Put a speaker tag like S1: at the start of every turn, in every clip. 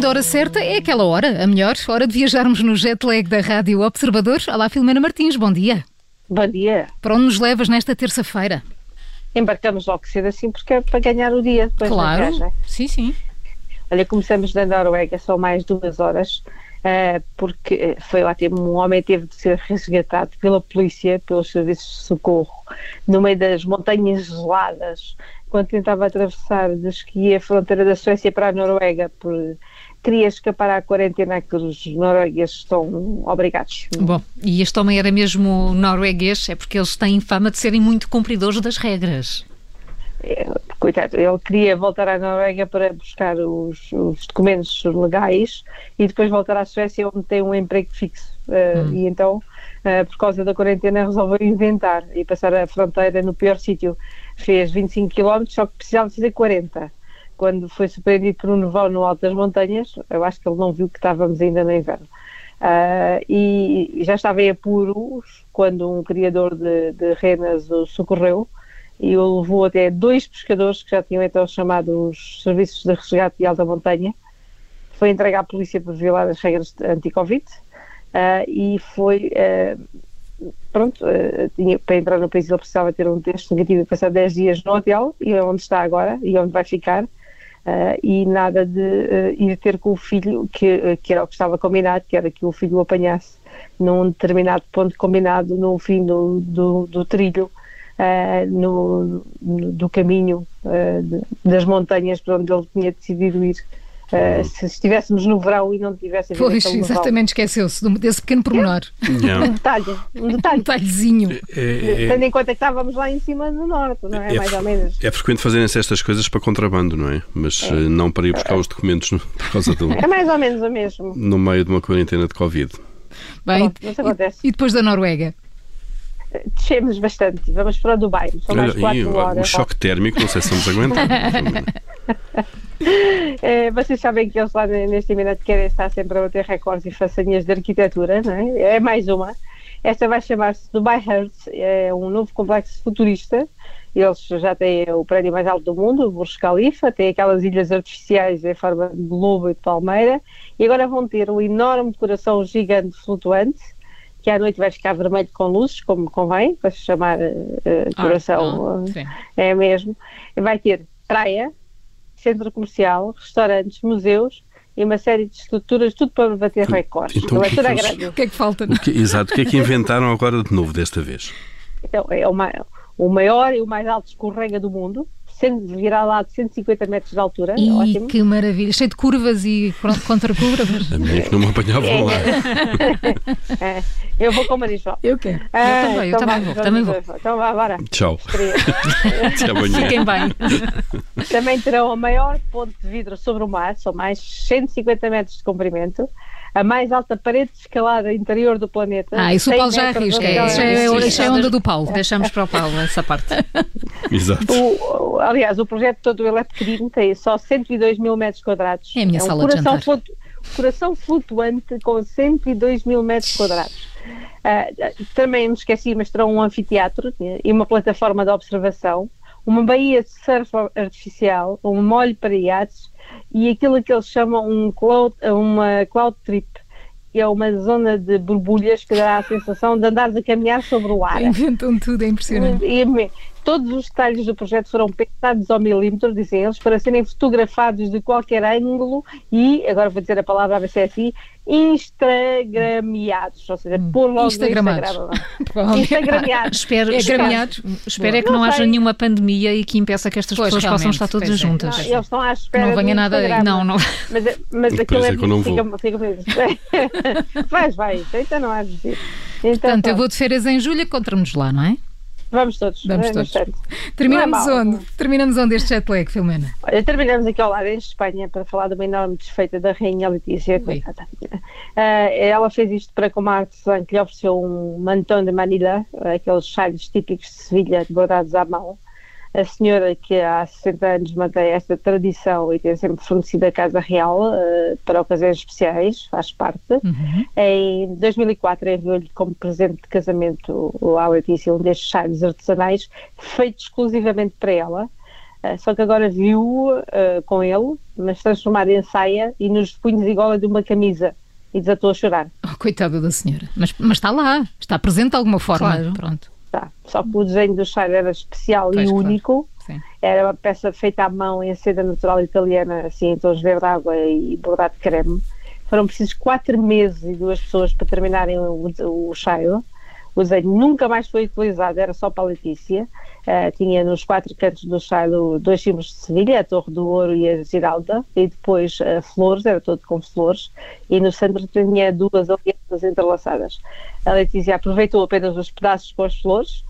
S1: da hora certa é aquela hora, a melhor, hora de viajarmos no jet lag da Rádio Observador. Olá, Filomena Martins, bom dia.
S2: Bom dia.
S1: Para onde nos levas nesta terça-feira?
S2: Embarcamos logo cedo assim porque é para ganhar o dia depois
S1: claro.
S2: da viagem.
S1: Sim, sim.
S2: Olha, começamos na Noruega, são mais duas horas, uh, porque foi ótimo. Um homem teve de ser resgatado pela polícia, pelos serviços de socorro, no meio das montanhas geladas, quando tentava atravessar de esqui a fronteira da Suécia para a Noruega, por, queria escapar à quarentena que os noruegueses estão obrigados.
S1: Bom, e este homem era mesmo norueguês, é porque eles têm fama de serem muito cumpridores das regras.
S2: É, coitado, ele queria voltar à Noruega para buscar os, os, documentos legais e depois voltar à Suécia onde tem um emprego fixo. Uh, hum. E então, uh, por causa da quarentena, resolveu inventar e passar a fronteira no pior sítio. Fez 25 km, só que precisava fazer 40. Quando foi surpreendido por um nevão no alto das montanhas, eu acho que ele não viu que estávamos ainda no inverno. Uh, e já estava em apuros quando um criador de, de renas o socorreu e o levou até dois pescadores que já tinham então chamado os serviços de resgate de alta montanha. Foi entregue à polícia por violar as regras anti-Covid uh, e foi. Uh, pronto, uh, tinha, para entrar no país ele precisava ter um teste negativo e passar 10 dias no hotel, e é onde está agora e onde vai ficar. e nada de ir ter com o filho, que, que era o que estava combinado, que era que o filho o apanhasse num determinado ponto combinado no fim do, do, do trilho no, no, do caminho uh, de, das montanhas para onde ele tinha decidido ir. Uh, se estivéssemos no verão e não tivesse
S1: Pois, exatamente, esqueceu-se desse pequeno pormenor.
S2: Yeah. um detalhe, um detalhe.
S1: um detalhezinho.
S2: É, é, é, Tendo em conta que estávamos lá em cima no norte, não é? é Mais ou menos.
S3: É frequente fazerem-se estas coisas para contrabando, não é? Mas é. não para ir buscar os documentos no, por causa do.
S2: É mais ou menos o mesmo.
S3: No meio de uma quarentena de Covid.
S1: Bem, Pronto, e, e depois da Noruega?
S2: Descemos bastante, vamos para o Dubai, são mais 4 horas.
S3: Um choque térmico, não sei se vamos aguentar.
S2: é, vocês sabem que eles lá neste Emirado querem estar sempre a bater recordes e façanhas de arquitetura, não é? É mais uma. Esta vai chamar-se Dubai Hertz, é um novo complexo futurista. Eles já têm o prédio mais alto do mundo, o Burj Khalifa, têm aquelas ilhas artificiais em forma de globo e de palmeira, e agora vão ter um enorme coração gigante flutuante, que à noite vai ficar vermelho com luzes, como convém, para se chamar uh, coração, ah, ah, é mesmo. Vai ter praia, centro comercial, restaurantes, museus e uma série de estruturas, tudo para bater recordes. Então,
S1: o, que é que o que é que falta?
S3: O que, exato, o que é que inventaram agora de novo desta vez?
S2: Então, é uma, o maior e o mais alto escorrega do mundo, virar lá de 150 metros de altura.
S1: E
S2: ótimo.
S1: que maravilha, cheio de curvas e contra curvas.
S3: A minha é que não me apanhava é. lá.
S2: é. Eu vou com o Marisol.
S1: Eu quero. Ah, eu também, eu então também vou. Também vou.
S2: Então vá, bora.
S3: Tchau.
S1: Fiquem bem.
S2: Também terão a maior ponte de vidro sobre o mar, são mais 150 metros de comprimento a mais alta parede de escalada interior do planeta.
S1: Ah, isso o Paulo já arrisca. É, isso é, isso é onda do Paulo.
S4: Deixamos para o Paulo essa parte.
S3: Exato.
S2: O, aliás, o projeto todo ele é pequenino, tem só 102 mil metros quadrados.
S1: É a minha é um sala
S2: coração
S1: de jantar.
S2: coração flutuante com 102 mil metros quadrados. Uh, também me esqueci, mas terão um anfiteatro e uma plataforma de observação, uma baía de surf artificial, um molho para iates e aquilo que eles chamam um cloud, uma cloud trip, que é uma zona de borbulhas que dá a sensação de andares a caminhar sobre o ar.
S1: Inventam tudo, é impressionante. E,
S2: todos os detalhes do projeto foram pensados ao milímetro, dizem eles, para serem fotografados de qualquer ângulo e, agora vou dizer a palavra a ver se é assim, instagramiados, ou seja, hum. pôr logo
S1: Instagramados.
S2: no Instagramiados.
S4: espero, é espero, espero é que não, não haja nenhuma pandemia e que impeça que estas pois, pessoas possam estar todas juntas.
S2: Não, eles estão à espera
S1: Não venha nada aí.
S4: Não, não.
S2: Mas, mas aquilo é... Fica, fica mesmo. Vais, vai, então não há de
S1: então, Portanto, eu vou de férias em julho, encontramos lá, não é?
S2: Vamos todos.
S1: Vamos é todos. Terminamos é onde? Terminamos onde este jet lag, Filomena?
S2: Olha, terminamos aqui ao lado, em Espanha, para falar de uma enorme desfeita da Rainha Letícia. Uh, ela fez isto para com uma artesã que lhe ofereceu um mantão de Manila, aqueles chales típicos de Sevilha, bordados à mão a senhora que há 60 anos mantém esta tradição e tem sempre fornecido a Casa Real uh, para ocasiões especiais, faz parte. Uhum. Em 2004 enviou-lhe como presente de casamento à Letícia um destes chales artesanais feito exclusivamente para ela. Uh, só que agora viu uh, com ele, mas transformar em saia e nos punhos e gola de uma camisa e desatou a chorar.
S1: Oh, coitada da senhora. Mas, mas está lá, está presente de alguma forma.
S4: Claro. Pronto.
S2: Está. Só que o desenho do Shire era especial pois, e único. Claro. Era uma peça feita à mão em seda natural italiana, assim, em tons verde água e bordado de creme. Foram precisos quatro meses e duas pessoas para terminarem o, o Shire. Desenho nunca mais foi utilizado, era só para a Letícia. Uh, tinha nos quatro cantos do chalo dois símbolos de Sevilha, a Torre do Ouro e a Giralda, e depois uh, flores, era todo com flores, e no centro tinha duas alianças entrelaçadas. A Letícia aproveitou apenas os pedaços com as flores,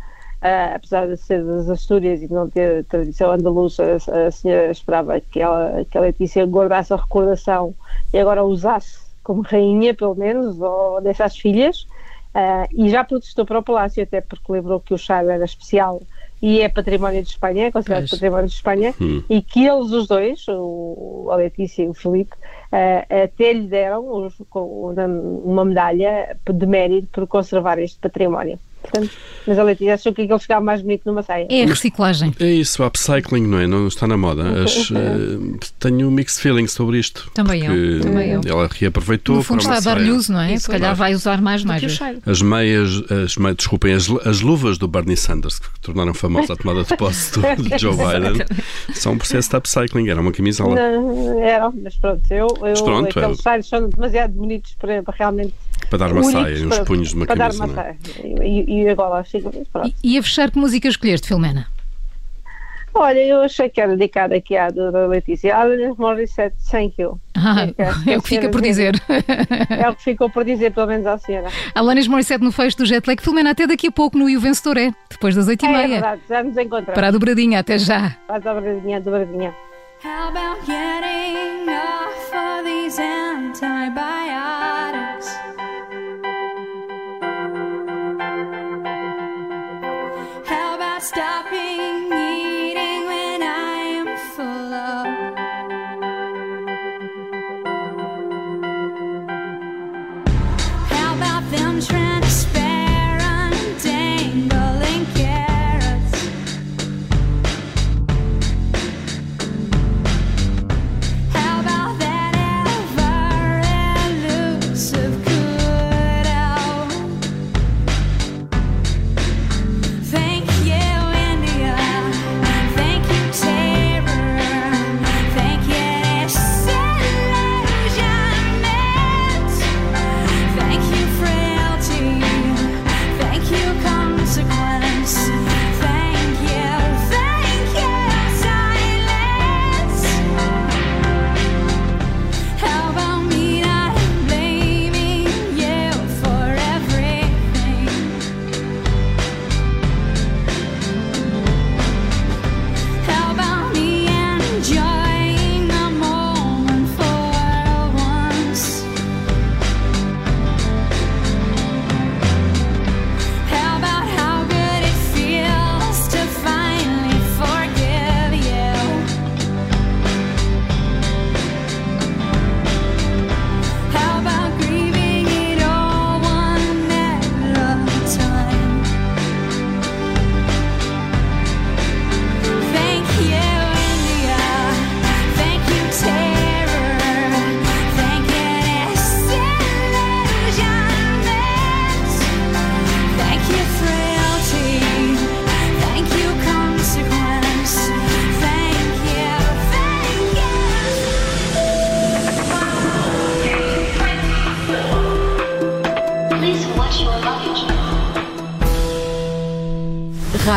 S2: uh, apesar de ser das Astúrias e não ter tradição andaluza, a, a senhora esperava que, ela, que a Letícia guardasse a recordação e agora usasse como rainha, pelo menos, ou dessas filhas. Uh, e já protestou para o Palácio, até porque lembrou que o chá era especial e é património de Espanha, é considerado pois. património de Espanha, hum. e que eles, os dois, o, a Letícia e o Felipe, uh, até lhe deram os, uma medalha de mérito por conservar este património. Portanto, mas a Letícia achou que ele ficava mais bonito numa saia.
S1: É a reciclagem.
S3: É isso, o upcycling, não é? Não está na moda. As, uh, tenho mixed feelings sobre isto.
S4: Também eu. Também eu.
S3: Ela reaproveitou.
S1: No fundo está a dar-lhe uso, não é? Isso, Se calhar vai usar mais, mais.
S3: As meias, as meias, desculpem, as, as luvas do Bernie Sanders, que tornaram famosa a tomada de posse do, do Joe Biden, são um processo de upcycling. Era uma camisola.
S2: Não, eram, mas pronto, eu, eu mas pronto, aqueles é... são demasiado bonitos para, para realmente
S3: para dar uma saia e uns punhos de uma para camisa. Para dar uma é?
S2: saia. E, e agora chega,
S1: pronto. E, e a fechar, que música escolheste, Filomena?
S2: Olha, eu achei que era dedicada aqui à da Letícia. Alanis Morissette, thank you.
S1: Ah, é, é, o que fica por dizer.
S2: É o que ficou por dizer, pelo menos à senhora.
S1: Alanis Morissette no fecho do Jetlag. Filomena, até daqui a pouco no Io Vencedor é, depois das oito e meia. É
S2: verdade, já nos encontramos.
S1: Para a dobradinha, até já.
S2: Para a dobradinha, dobradinha. How about getting off of these antibiotics?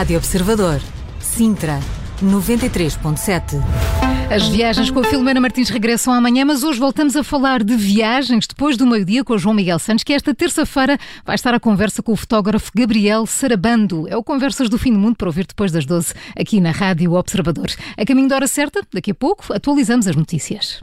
S5: Rádio Observador, Sintra, 93.7.
S1: As viagens com a Filomena Martins regressam amanhã, mas hoje voltamos a falar de viagens depois do meio-dia com o João Miguel Santos, que esta terça-feira vai estar à conversa com o fotógrafo Gabriel Sarabando. É o Conversas do Fim do Mundo para ouvir depois das 12 aqui na Rádio Observador. A caminho da hora certa, daqui a pouco, atualizamos as notícias.